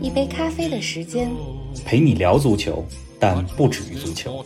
一杯咖啡的时间，陪你聊足球，但不止于足球。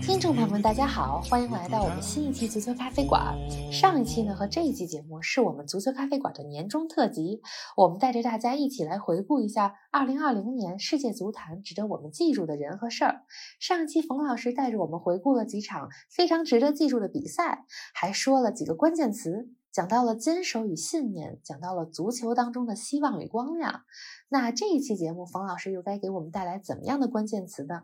听众朋友们，大家好，欢迎来到我们新一期足球咖啡馆。上一期呢和这一期节目是我们足球咖啡馆的年终特辑，我们带着大家一起来回顾一下2020年世界足坛值得我们记住的人和事儿。上一期冯老师带着我们回顾了几场非常值得记住的比赛，还说了几个关键词，讲到了坚守与信念，讲到了足球当中的希望与光亮。那这一期节目，冯老师又该给我们带来怎么样的关键词呢？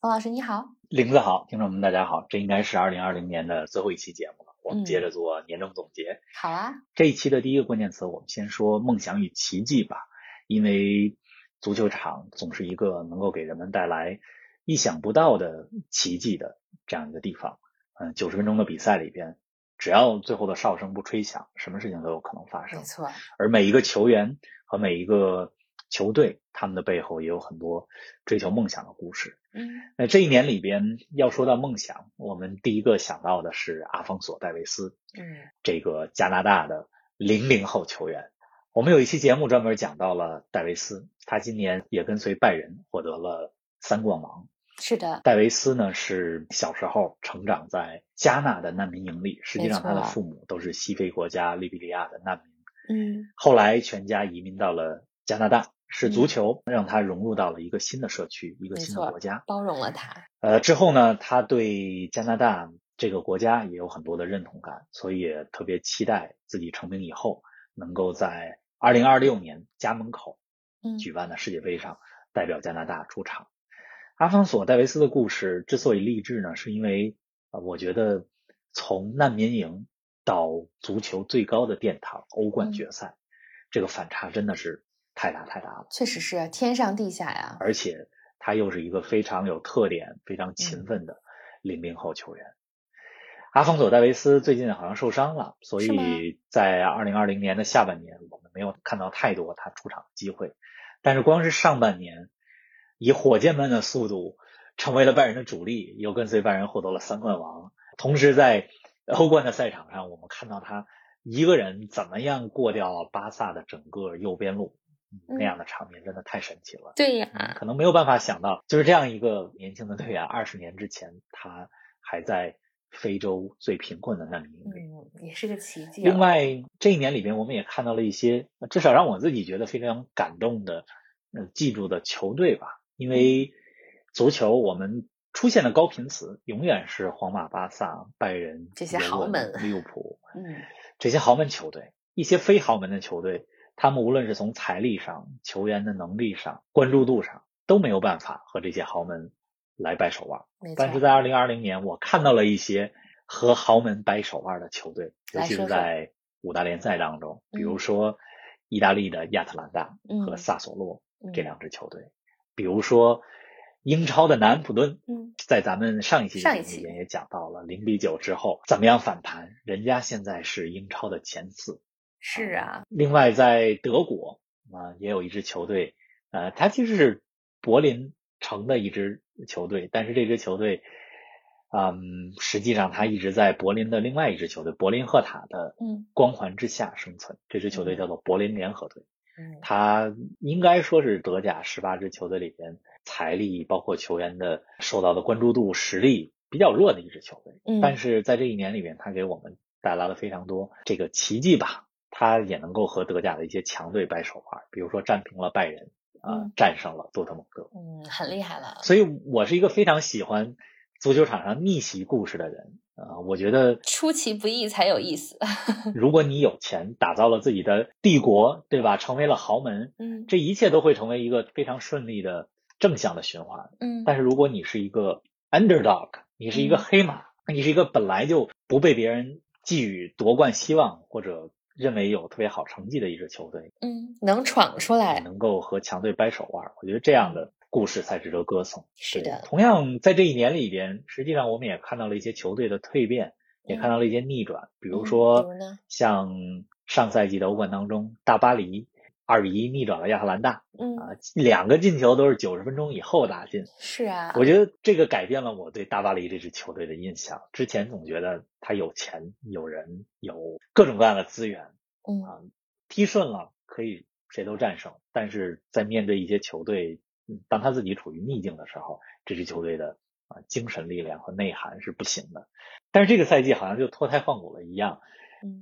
冯老师你好，林子好，听众们大家好，这应该是二零二零年的最后一期节目了，我们接着做年终总结。好啊，这一期的第一个关键词，我们先说梦想与奇迹吧，因为足球场总是一个能够给人们带来意想不到的奇迹的这样一个地方。嗯，九十分钟的比赛里边，只要最后的哨声不吹响，什么事情都有可能发生。没错，而每一个球员和每一个球队，他们的背后也有很多追求梦想的故事。嗯，那这一年里边，要说到梦想，我们第一个想到的是阿方索·戴维斯，嗯，这个加拿大的零零后球员。我们有一期节目专门讲到了戴维斯，他今年也跟随拜仁获得了三冠王。是的，戴维斯呢是小时候成长在加纳的难民营里，实际上他的父母都是西非国家利比里亚的难民，嗯，后来全家移民到了加拿大。是足球让他融入到了一个新的社区，一个新的国家，包容了他。呃，之后呢，他对加拿大这个国家也有很多的认同感，所以也特别期待自己成名以后，能够在二零二六年家门口举办的世界杯上代表加拿大出场。阿方索·戴维斯的故事之所以励志呢，是因为啊，我觉得从难民营到足球最高的殿堂——欧冠决赛，这个反差真的是。太大太大了，确实是天上地下呀！而且他又是一个非常有特点、非常勤奋的零零后球员。阿方索·戴维斯最近好像受伤了，所以在二零二零年的下半年，我们没有看到太多他出场的机会。但是光是上半年，以火箭般的速度成为了拜仁的主力，又跟随拜仁获得了三冠王。同时在欧冠的赛场上，我们看到他一个人怎么样过掉巴萨的整个右边路。那样的场面真的太神奇了。对呀，可能没有办法想到，就是这样一个年轻的队员，二十年之前他还在非洲最贫困的难民营里，嗯，也是个奇迹。另外这一年里边，我们也看到了一些至少让我自己觉得非常感动的、嗯，记住的球队吧。因为足球我们出现的高频词永远是皇马、巴萨、拜仁这些豪门、利物浦，嗯，这些豪门球队，一些非豪门的球队。他们无论是从财力上、球员的能力上、关注度上，都没有办法和这些豪门来掰手腕。但是在二零二零年，我看到了一些和豪门掰手腕的球队，尤其是在五大联赛当中，比如说意大利的亚特兰大和萨索洛这两支球队，比如说英超的南安普顿。在咱们上一期节目里面也讲到了零比九之后怎么样反弹，人家现在是英超的前四。是啊，另外在德国啊，也有一支球队，呃，它其实是柏林城的一支球队，但是这支球队，嗯，实际上它一直在柏林的另外一支球队柏林赫塔的光环之下生存。这支球队叫做柏林联合队，嗯，它应该说是德甲十八支球队里边财力包括球员的受到的关注度实力比较弱的一支球队。嗯，但是在这一年里面，他给我们带来了非常多这个奇迹吧。他也能够和德甲的一些强队掰手腕，比如说战平了拜仁，啊，战胜了多特蒙德，嗯，很厉害了。所以我是一个非常喜欢足球场上逆袭故事的人，啊，我觉得出其不意才有意思。如果你有钱，打造了自己的帝国，对吧？成为了豪门，嗯，这一切都会成为一个非常顺利的正向的循环，嗯。但是如果你是一个 underdog，你是一个黑马，你是一个本来就不被别人寄予夺冠希望或者。认为有特别好成绩的一支球队，嗯，能闯出来，能够和强队掰手腕，我觉得这样的故事才值得歌颂。是的，同样在这一年里边，实际上我们也看到了一些球队的蜕变，也看到了一些逆转。比如说，像上赛季的欧冠当中，大巴黎二比一逆转了亚特兰大，嗯啊，两个进球都是九十分钟以后打进。是啊，我觉得这个改变了我对大巴黎这支球队的印象。之前总觉得他有钱、有人、有各种各样的资源，嗯啊，踢顺了可以。谁都战胜，但是在面对一些球队，当他自己处于逆境的时候，这支球队的啊精神力量和内涵是不行的。但是这个赛季好像就脱胎换骨了一样。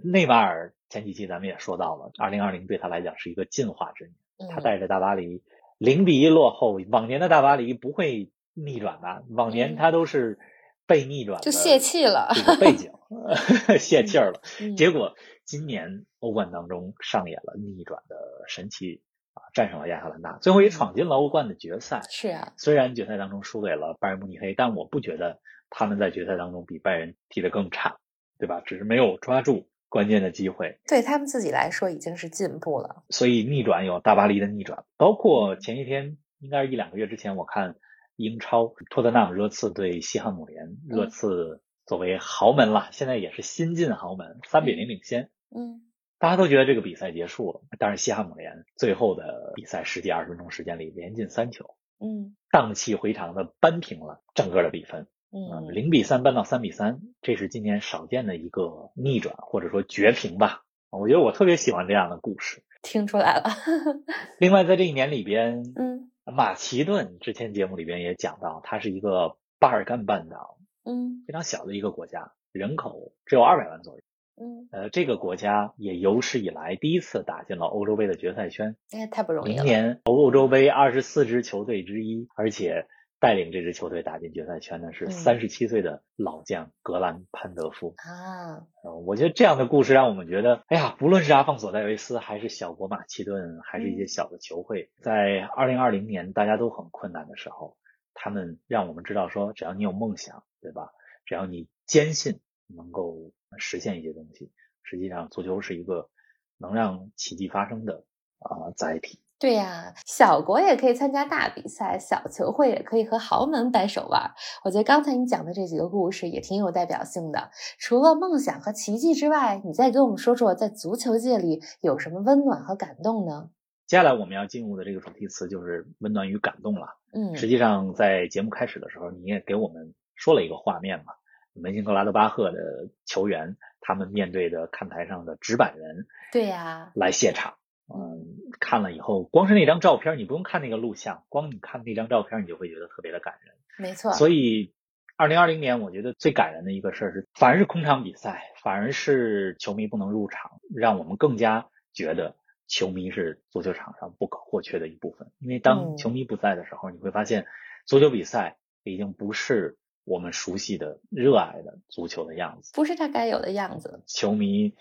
内马尔前几期咱们也说到了，二零二零对他来讲是一个进化之年。他带着大巴黎零比一落后，往年的大巴黎不会逆转的，往年他都是被逆转就泄气了，这个背景 泄气儿了。结果今年。欧冠当中上演了逆转的神奇啊，战胜了亚特兰大，最后也闯进了欧冠的决赛。是啊，虽然决赛当中输给了拜仁慕尼黑，但我不觉得他们在决赛当中比拜仁踢得更差，对吧？只是没有抓住关键的机会。对他们自己来说已经是进步了。所以逆转有大巴黎的逆转，包括前一天应该是一两个月之前，我看英超托特纳姆热刺对西汉姆联，热刺作为豪门了，现在也是新晋豪门，三比零领先。嗯。大家都觉得这个比赛结束了，但是西汉姆联最后的比赛十几二十分钟时间里连进三球，嗯，荡气回肠的扳平了整个的比分，嗯，零比三扳到三比三，这是今年少见的一个逆转或者说绝平吧。我觉得我特别喜欢这样的故事，听出来了。另外，在这一年里边，嗯，马其顿之前节目里边也讲到，它是一个巴尔干半岛，嗯，非常小的一个国家，人口只有二百万左右。嗯，呃，这个国家也有史以来第一次打进了欧洲杯的决赛圈，哎，太不容易了。明年欧洲杯二十四支球队之一，而且带领这支球队打进决赛圈的是三十七岁的老将格兰潘德夫啊。我觉得这样的故事让我们觉得，哎呀，不论是阿方索戴维斯，还是小国马其顿，还是一些小的球会，在二零二零年大家都很困难的时候，他们让我们知道说，只要你有梦想，对吧？只要你坚信能够。实现一些东西，实际上足球是一个能让奇迹发生的啊载体。对呀，小国也可以参加大比赛，小球会也可以和豪门掰手腕。我觉得刚才你讲的这几个故事也挺有代表性的。除了梦想和奇迹之外，你再给我们说说，在足球界里有什么温暖和感动呢？接下来我们要进入的这个主题词就是温暖与感动了。嗯，实际上在节目开始的时候，你也给我们说了一个画面嘛。门兴格拉德巴赫的球员，他们面对着看台上的纸板人，对呀，来谢场。嗯，看了以后，光是那张照片，你不用看那个录像，光你看那张照片，你就会觉得特别的感人。没错。所以，二零二零年，我觉得最感人的一个事儿是，反而是空场比赛，反而是球迷不能入场，让我们更加觉得球迷是足球场上不可或缺的一部分。因为当球迷不在的时候，你会发现足球比赛已经不是。我们熟悉的、热爱的足球的样子，不是他该有的样子。球迷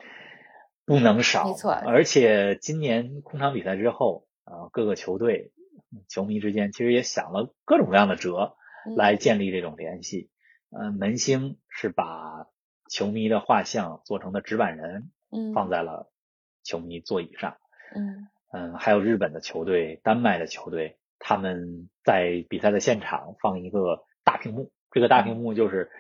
不能少，没错。而且今年空场比赛之后，啊，各个球队球迷之间其实也想了各种各样的辙来建立这种联系。嗯，门兴是把球迷的画像做成的纸板人，嗯，放在了球迷座椅上。嗯嗯，还有日本的球队、丹麦的球队，他们在比赛的现场放一个大屏幕。这个大屏幕就是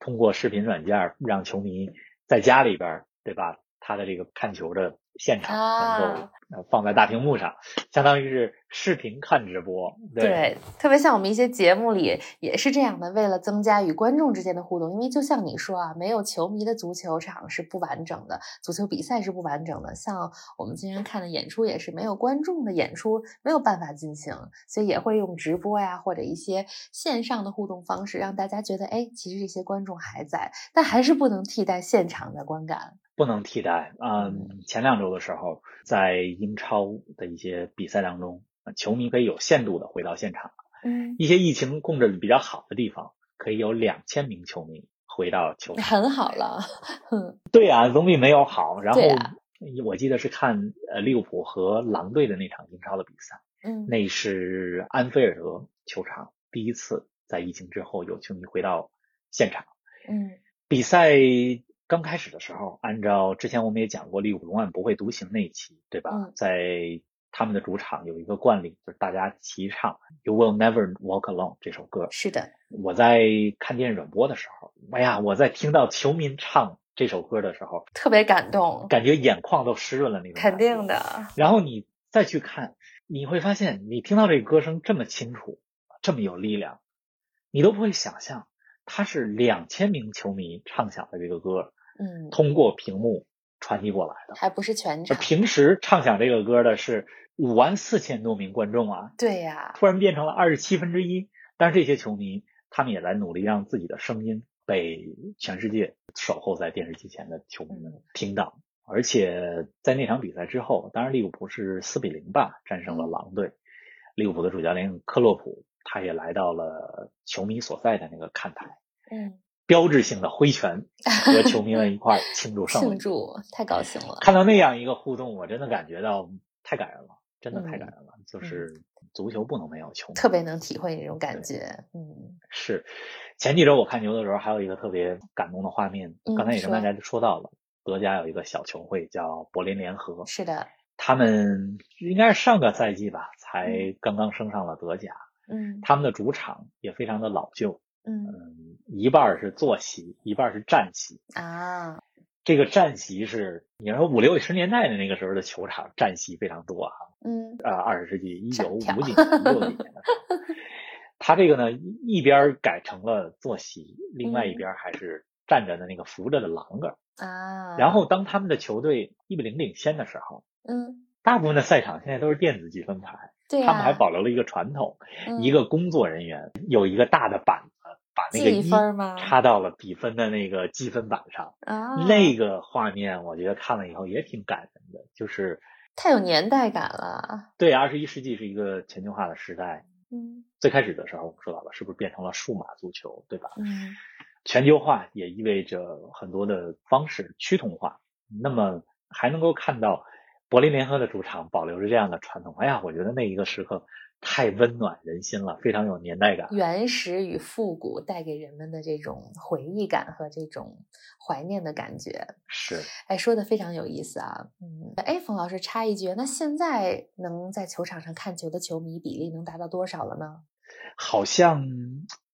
通过视频软件让球迷在家里边，对吧？他的这个看球的现场能够。放在大屏幕上，相当于是视频看直播，对，特别像我们一些节目里也是这样的，为了增加与观众之间的互动，因为就像你说啊，没有球迷的足球场是不完整的，足球比赛是不完整的。像我们今天看的演出也是没有观众的演出没有办法进行，所以也会用直播呀或者一些线上的互动方式，让大家觉得，哎，其实这些观众还在，但还是不能替代现场的观感。不能替代。嗯，前两周的时候，在英超的一些比赛当中，球迷可以有限度的回到现场。嗯，一些疫情控制比较好的地方，可以有两千名球迷回到球场。很好了。对啊，总比没有好。然后我记得是看呃利物浦和狼队的那场英超的比赛。嗯，那是安菲尔德球场第一次在疫情之后有球迷回到现场。嗯，比赛。刚开始的时候，按照之前我们也讲过利物浦永远不会独行那一期，对吧？在他们的主场有一个惯例，就是大家齐唱 "You Will Never Walk Alone" 这首歌。是的，我在看电视转播的时候，哎呀，我在听到球迷唱这首歌的时候，特别感动，感觉眼眶都湿润了那种。肯定的。然后你再去看，你会发现，你听到这个歌声这么清楚，这么有力量，你都不会想象，它是两千名球迷唱响的这个歌，嗯，通过屏幕。传递过来的，还不是全场。平时唱响这个歌的是五万四千多名观众啊，对呀，突然变成了二十七分之一。但是这些球迷，他们也在努力让自己的声音被全世界守候在电视机前的球迷们听到。而且在那场比赛之后，当然利物浦是四比零吧战胜了狼队。利物浦的主教练克洛普他也来到了球迷所在的那个看台。嗯。标志性的挥拳，和 球迷们一块庆祝胜利，庆祝太高兴了。看到那样一个互动，我真的感觉到太感人了，真的太感人了。就是足球不能没有球迷，特别能体会那种感觉。嗯，是。前几周我看球的时候，还有一个特别感动的画面，刚才也跟大家说到了，德甲有一个小球会叫柏林联合，是的，他们应该是上个赛季吧，才刚刚升上了德甲。嗯，他们的主场也非常的老旧。嗯，一半是坐席，一半是站席啊。这个站席是，你说五六十年代的那个时候的球场，站席非常多啊。嗯，啊，二十世纪一九五几年、六几年的时候，他这个呢，一边改成了坐席，另外一边还是站着的那个扶着的栏杆啊。然后当他们的球队一比零领先的时候，嗯，大部分的赛场现在都是电子积分牌，对，他们还保留了一个传统，一个工作人员有一个大的板。把那个一插到了比分的那个积分板上啊，那个画面我觉得看了以后也挺感人的，就是太有年代感了。对，二十一世纪是一个全球化的时代。嗯，最开始的时候我们说到了，是不是变成了数码足球，对吧？嗯，全球化也意味着很多的方式趋同化。那么还能够看到柏林联合的主场保留着这样的传统，哎呀，我觉得那一个时刻。太温暖人心了，非常有年代感，原始与复古带给人们的这种回忆感和这种怀念的感觉。是，哎，说的非常有意思啊，嗯，哎，冯老师插一句，那现在能在球场上看球的球迷比例能达到多少了呢？好像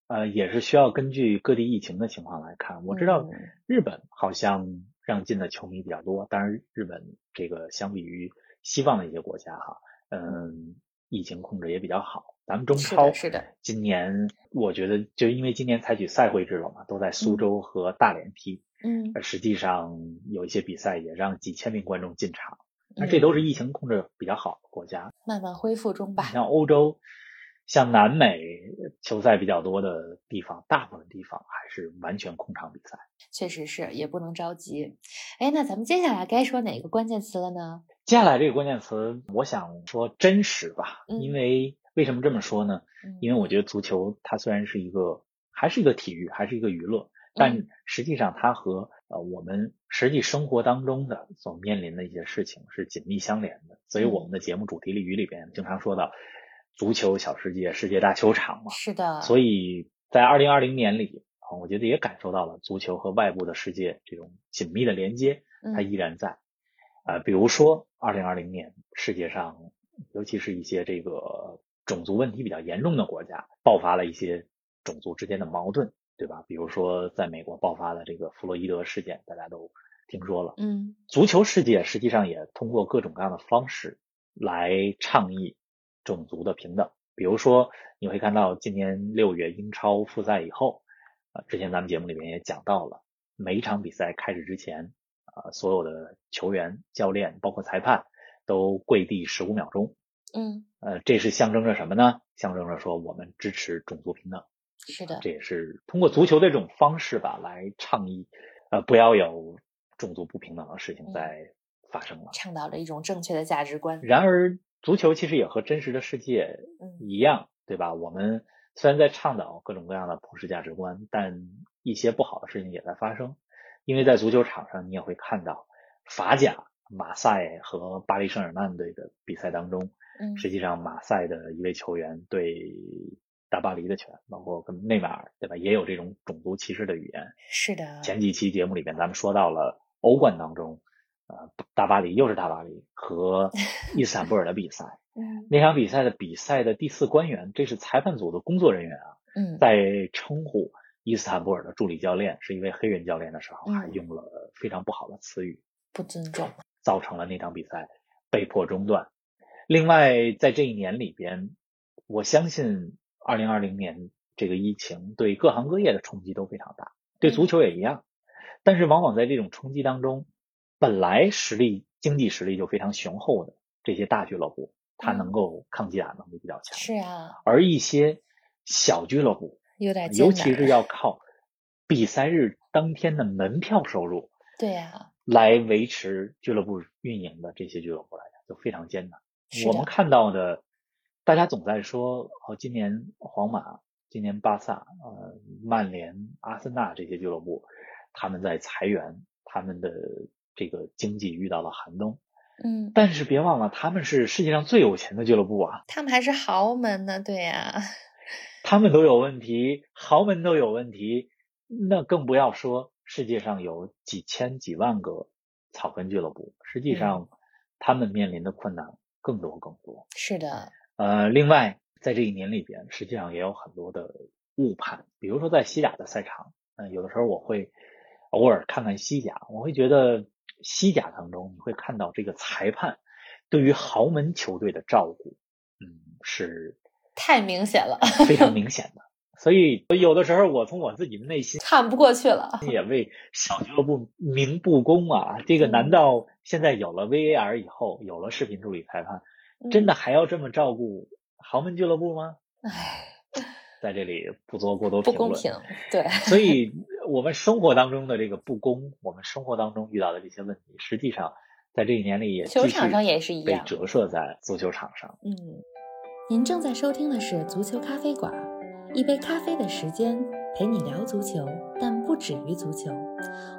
呃也是需要根据各地疫情的情况来看，我知道日本好像让进的球迷比较多，当然日本这个相比于西方的一些国家哈，嗯。疫情控制也比较好，咱们中超是的，今年我觉得就因为今年采取赛会制了嘛，都在苏州和大连踢，嗯，实际上有一些比赛也让几千名观众进场，那这都是疫情控制比较好的国家，慢慢恢复中吧。像欧洲、像南美球赛比较多的地方，大部分地方还是完全空场比赛，确实是，也不能着急。哎，那咱们接下来该说哪个关键词了呢？接下来这个关键词，我想说真实吧，因为为什么这么说呢？因为我觉得足球它虽然是一个，还是一个体育，还是一个娱乐，但实际上它和呃我们实际生活当中的所面临的一些事情是紧密相连的。所以我们的节目主题里语里边经常说到足球小世界、世界大球场嘛。是的。所以在二零二零年里啊，我觉得也感受到了足球和外部的世界这种紧密的连接，它依然在。啊，比如说，二零二零年，世界上，尤其是一些这个种族问题比较严重的国家，爆发了一些种族之间的矛盾，对吧？比如说，在美国爆发的这个弗洛伊德事件，大家都听说了。嗯，足球世界实际上也通过各种各样的方式来倡议种族的平等。比如说，你会看到今年六月英超复赛以后，啊，之前咱们节目里面也讲到了，每一场比赛开始之前。啊，所有的球员、教练，包括裁判，都跪地十五秒钟。嗯，呃，这是象征着什么呢？象征着说我们支持种族平等。是的，这也是通过足球的这种方式吧，来倡议，呃，不要有种族不平等的事情在发生了。倡导着一种正确的价值观。然而，足球其实也和真实的世界一样，对吧？我们虽然在倡导各种各样的普世价值观，但一些不好的事情也在发生。因为在足球场上，你也会看到法甲马赛和巴黎圣日耳曼队的比赛当中，嗯，实际上马赛的一位球员对大巴黎的球员，包括跟内马尔，对吧，也有这种种族歧视的语言。是的。前几期节目里边，咱们说到了欧冠当中，呃，大巴黎又是大巴黎和 伊斯坦布尔的比赛。嗯，那场比赛的比赛的第四官员，这是裁判组的工作人员啊。嗯，在称呼伊斯坦布尔的助理教练是一位黑人教练的时候，还用了非常不好的词语，不尊重，造成了那场比赛被迫中断。另外，在这一年里边，我相信二零二零年这个疫情对各行各业的冲击都非常大，对足球也一样。但是，往往在这种冲击当中，本来实力、经济实力就非常雄厚的这些大俱乐部。它能够抗击打能力比较强，是啊，而一些小俱乐部有点，尤其是要 靠比赛日当天的门票收入，对呀，来维持俱乐部运营的这些俱乐部来讲就非常艰难。我们看到的，大家总在说哦，今年皇马、今年巴萨、呃，曼联、阿森纳这些俱乐部，他们在裁员，他们的这个经济遇到了寒冬。嗯，但是别忘了，他们是世界上最有钱的俱乐部啊！他们还是豪门呢，对呀。他们都有问题，豪门都有问题，那更不要说世界上有几千几万个草根俱乐部，实际上他们面临的困难更多更多。是的。呃，另外在这一年里边，实际上也有很多的误判，比如说在西甲的赛场，嗯，有的时候我会偶尔看看西甲，我会觉得。西甲当中，你会看到这个裁判对于豪门球队的照顾，嗯，是太明显了，非常明显的。所以有的时候，我从我自己的内心看不过去了，也为小俱乐部鸣不公啊！这个难道现在有了 VAR 以后，有了视频助理裁判，真的还要这么照顾豪门俱乐部吗？唉。在这里不做过多评论，不公平，对。所以，我们生活当中的这个不公，我们生活当中遇到的这些问题，实际上在这一年里也球场上也是一样被折射在足球场上。嗯，您正在收听的是足球咖啡馆，一杯咖啡的时间陪你聊足球，但不止于足球。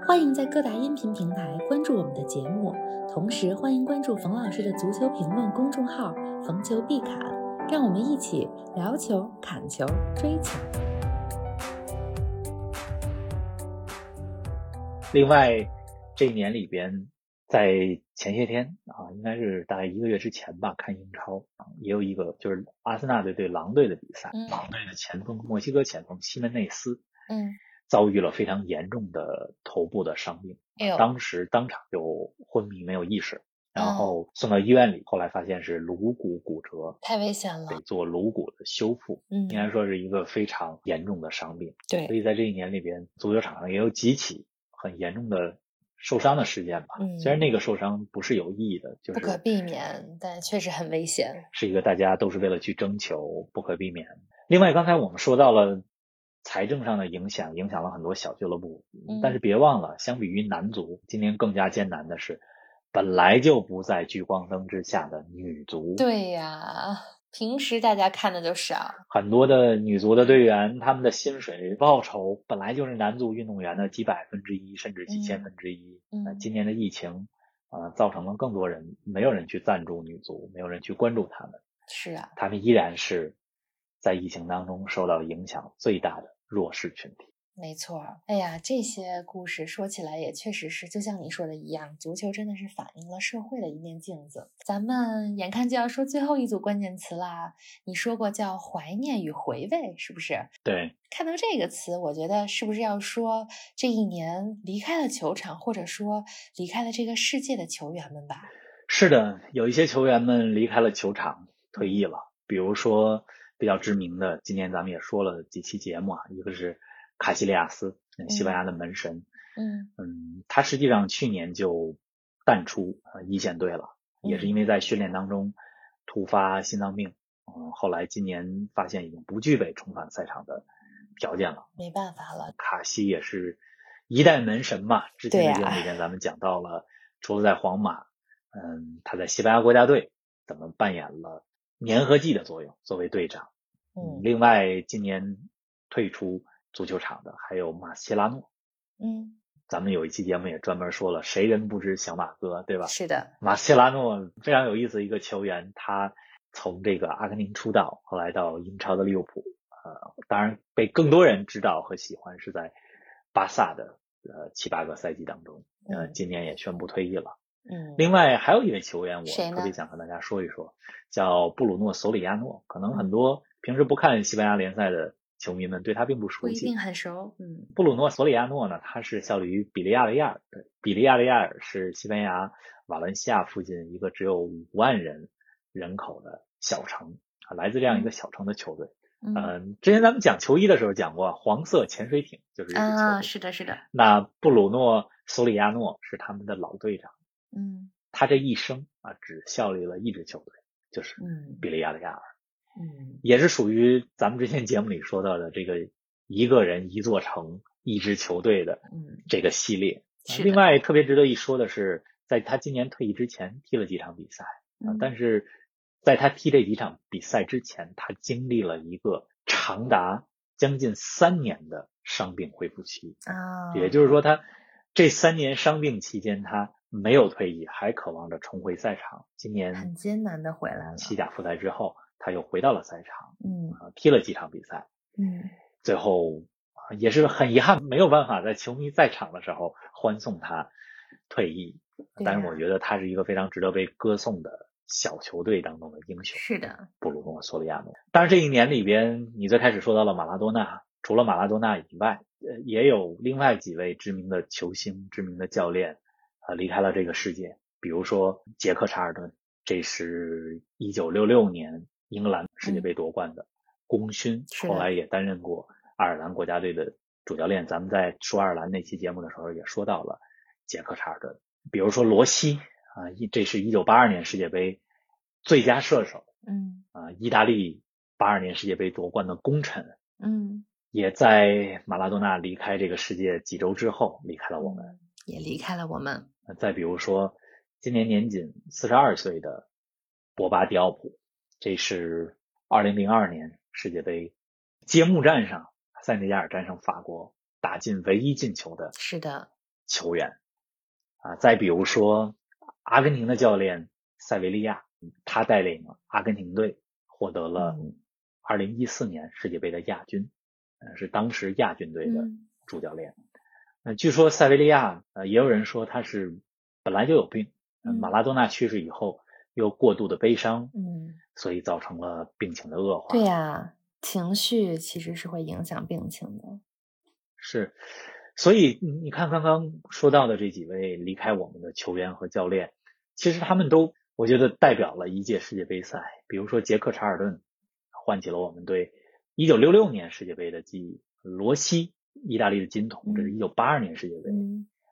欢迎在各大音频平台关注我们的节目，同时欢迎关注冯老师的足球评论公众号“冯球必侃”。让我们一起聊球、砍球、追球。另外，这一年里边，在前些天啊，应该是大概一个月之前吧，看英超啊，也有一个就是阿森纳队对狼队的比赛，狼队的前锋墨西哥前锋西门内斯，嗯，遭遇了非常严重的头部的伤病，当时当场就昏迷没有意识。然后送到医院里，后来发现是颅骨骨折，太危险了，得做颅骨的修复。嗯，应该说是一个非常严重的伤病。对，所以在这一年里边，足球场上也有几起很严重的受伤的事件吧。嗯，虽然那个受伤不是有意义的，就是不可避免，但确实很危险。是一个大家都是为了去争球，不可避免。另外，刚才我们说到了财政上的影响，影响了很多小俱乐部。嗯，但是别忘了，相比于男足，今年更加艰难的是。本来就不在聚光灯之下的女足，对呀，平时大家看的就少。很多的女足的队员，他们的薪水报酬本来就是男足运动员的几百分之一，甚至几千分之一。那今年的疫情，呃，造成了更多人没有人去赞助女足，没有人去关注他们。是啊，他们依然是在疫情当中受到影响最大的弱势群体。没错，哎呀，这些故事说起来也确实是，就像你说的一样，足球真的是反映了社会的一面镜子。咱们眼看就要说最后一组关键词啦，你说过叫怀念与回味，是不是？对。看到这个词，我觉得是不是要说这一年离开了球场，或者说离开了这个世界的球员们吧？是的，有一些球员们离开了球场，退役了。比如说比较知名的，今年咱们也说了几期节目啊，一个是。卡西利亚斯，西班牙的门神，嗯嗯，他实际上去年就淡出呃一线队了，也是因为在训练当中突发心脏病，嗯，后来今年发现已经不具备重返赛场的条件了，没办法了。卡西也是一代门神嘛，之前的节目里边咱们讲到了，除了在皇马，嗯，他在西班牙国家队怎么扮演了粘合剂的作用，作为队长，嗯，另外今年退出。足球场的还有马斯切拉诺，嗯，咱们有一期节目也专门说了，谁人不知小马哥，对吧？是的，马斯切拉诺非常有意思一个球员，他从这个阿根廷出道，后来到英超的利物浦，呃，当然被更多人知道和喜欢是在巴萨的呃七八个赛季当中，呃，今年也宣布退役了。嗯，另外还有一位球员，我特别想和大家说一说，叫布鲁诺·索里亚诺。可能很多平时不看西班牙联赛的球迷们对他并不熟悉，不一定很熟。嗯，布鲁诺·索里亚诺呢，他是效力于比利亚雷亚尔。比利亚雷亚尔是西班牙瓦伦西亚附近一个只有五万人人口的小城啊，来自这样一个小城的球队。嗯，之前咱们讲球衣的时候讲过，黄色潜水艇就是一支球队。是的，是的。那布鲁诺·索里亚诺是他们的老队长。嗯，他这一生啊，只效力了一支球队，就是比利亚雷亚尔。嗯，也是属于咱们之前节目里说到的这个一个人一座城一支球队的这个系列。另外特别值得一说的是，在他今年退役之前踢了几场比赛啊，但是。在他踢这几场比赛之前，他经历了一个长达将近三年的伤病恢复期啊，也就是说，他这三年伤病期间，他没有退役，还渴望着重回赛场。今年很艰难的回来了，西甲复赛之后，他又回到了赛场，嗯，踢了几场比赛，嗯，最后也是很遗憾，没有办法在球迷在场的时候欢送他退役。但是我觉得他是一个非常值得被歌颂的。小球队当中的英雄是的，布鲁诺·索里亚诺。当然，这一年里边，你最开始说到了马拉多纳，除了马拉多纳以外，呃，也有另外几位知名的球星、知名的教练，呃，离开了这个世界。比如说杰克·查尔顿，这是一九六六年英格兰世界杯夺冠的功勋，后来也担任过爱尔兰国家队的主教练。咱们在说爱尔兰那期节目的时候也说到了杰克·查尔顿。比如说罗西。啊，一这是一九八二年世界杯最佳射手，嗯，啊，意大利八二年世界杯夺冠的功臣，嗯，也在马拉多纳离开这个世界几周之后离开了我们，也离开了我们。再比如说，今年年仅四十二岁的博巴迪奥普，这是二零零二年世界杯揭幕战上塞内加尔战胜法国打进唯一进球的，是的，球员，啊，再比如说。阿根廷的教练塞维利亚，他带领阿根廷队获得了二零一四年世界杯的亚军，是当时亚军队的主教练。那据说塞维利亚，呃，也有人说他是本来就有病，马拉多纳去世以后又过度的悲伤，嗯，所以造成了病情的恶化。对呀，情绪其实是会影响病情的。是。所以你看，刚刚说到的这几位离开我们的球员和教练，其实他们都我觉得代表了一届世界杯赛。比如说杰克查尔顿，唤起了我们对一九六六年世界杯的记忆；罗西，意大利的金童，这是一九八二年世界杯；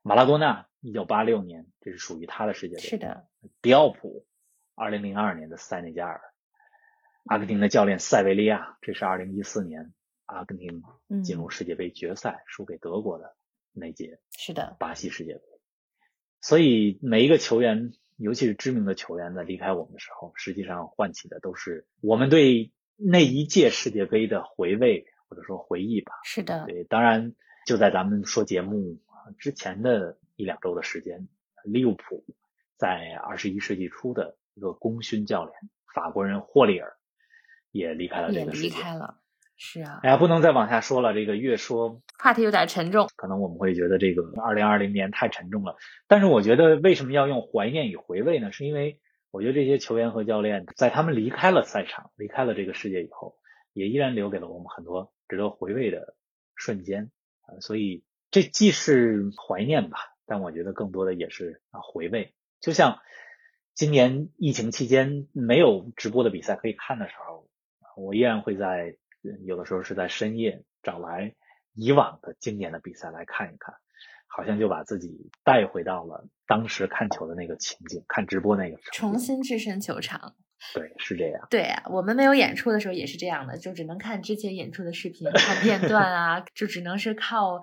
马拉多纳，一九八六年，这是属于他的世界杯。是的。迪奥普，二零零二年的塞内加尔；阿根廷的教练塞维利亚，这是二零一四年。阿根廷进入世界杯决赛输给德国的那届是的巴西世界杯，所以每一个球员，尤其是知名的球员在离开我们的时候，实际上唤起的都是我们对那一届世界杯的回味或者说回忆吧。是的，对，当然就在咱们说节目之前的一两周的时间，利物浦在二十一世纪初的一个功勋教练法国人霍利尔也离开了这个世界。离开了。是啊，哎呀，不能再往下说了，这个越说话题有点沉重，可能我们会觉得这个二零二零年太沉重了。但是我觉得为什么要用怀念与回味呢？是因为我觉得这些球员和教练在他们离开了赛场、离开了这个世界以后，也依然留给了我们很多值得回味的瞬间啊。所以这既是怀念吧，但我觉得更多的也是啊回味。就像今年疫情期间没有直播的比赛可以看的时候，我依然会在。有的时候是在深夜找来以往的经典的比赛来看一看，好像就把自己带回到了当时看球的那个情景，看直播那个重新置身球场。对，是这样。对啊，我们没有演出的时候也是这样的，就只能看之前演出的视频、看片段啊，就只能是靠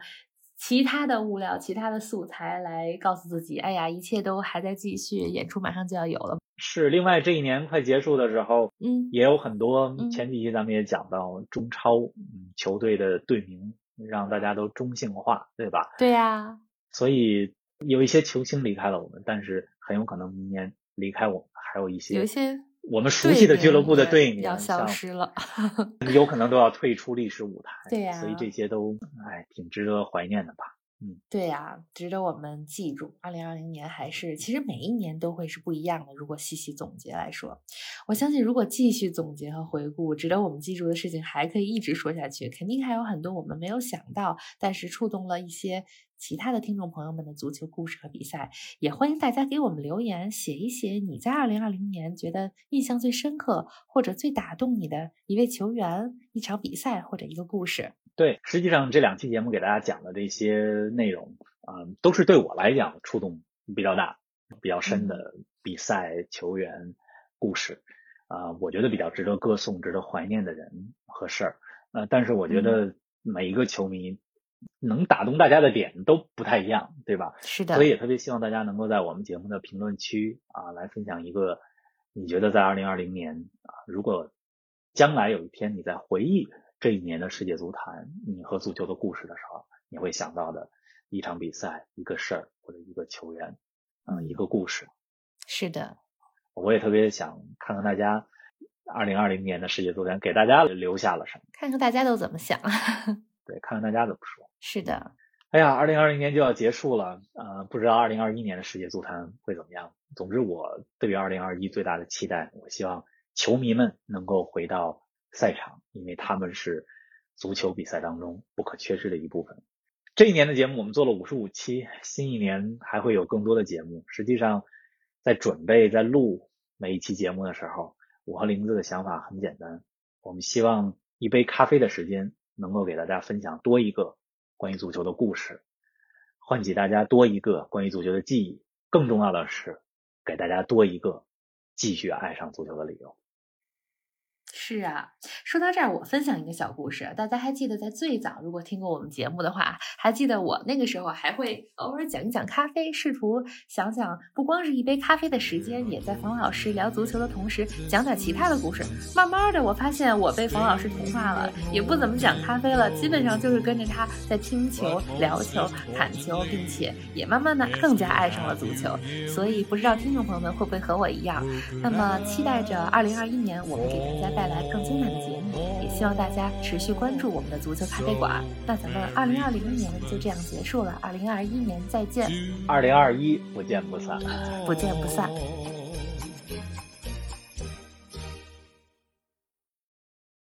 其他的物料、其他的素材来告诉自己，哎呀，一切都还在继续，演出马上就要有了。是，另外这一年快结束的时候，嗯，也有很多前几期咱们也讲到中超球队的队名让大家都中性化，对吧？对呀。所以有一些球星离开了我们，但是很有可能明年离开我们还有一些有一些我们熟悉的俱乐部的队名要消失了，有可能都要退出历史舞台。对呀。所以这些都哎挺值得怀念的吧。对呀，值得我们记住。二零二零年还是，其实每一年都会是不一样的。如果细细总结来说，我相信如果继续总结和回顾，值得我们记住的事情还可以一直说下去。肯定还有很多我们没有想到，但是触动了一些其他的听众朋友们的足球故事和比赛。也欢迎大家给我们留言，写一写你在二零二零年觉得印象最深刻或者最打动你的一位球员、一场比赛或者一个故事。对，实际上这两期节目给大家讲的这些内容，嗯，都是对我来讲触动比较大、比较深的比赛、球员、故事，啊，我觉得比较值得歌颂、值得怀念的人和事儿。呃，但是我觉得每一个球迷能打动大家的点都不太一样，对吧？是的。所以也特别希望大家能够在我们节目的评论区啊，来分享一个你觉得在二零二零年啊，如果将来有一天你在回忆。这一年的世界足坛，你和足球的故事的时候，你会想到的一场比赛、一个事儿或者一个球员，嗯，一个故事。是的，我也特别想看看大家二零二零年的世界足坛给大家留下了什么，看看大家都怎么想。对，看看大家怎么说。是的，哎呀，二零二零年就要结束了，呃，不知道二零二一年的世界足坛会怎么样。总之，我对于二零二一最大的期待，我希望球迷们能够回到。赛场，因为他们是足球比赛当中不可缺失的一部分。这一年的节目我们做了五十五期，新一年还会有更多的节目。实际上，在准备在录每一期节目的时候，我和林子的想法很简单：我们希望一杯咖啡的时间能够给大家分享多一个关于足球的故事，唤起大家多一个关于足球的记忆。更重要的是，给大家多一个继续爱上足球的理由。是啊，说到这儿，我分享一个小故事。大家还记得，在最早如果听过我们节目的话，还记得我那个时候还会偶尔讲一讲咖啡，试图想想不光是一杯咖啡的时间，也在冯老师聊足球的同时讲点其他的故事。慢慢的，我发现我被冯老师同化了，也不怎么讲咖啡了，基本上就是跟着他在听球、聊球、砍球，并且也慢慢的更加爱上了足球。所以不知道听众朋友们会不会和我一样？那么期待着二零二一年，我们给大家带。来来更精彩的节目，也希望大家持续关注我们的足球咖啡馆。那咱们二零二零年就这样结束了，二零二一年再见。二零二一不见不散，不见不散。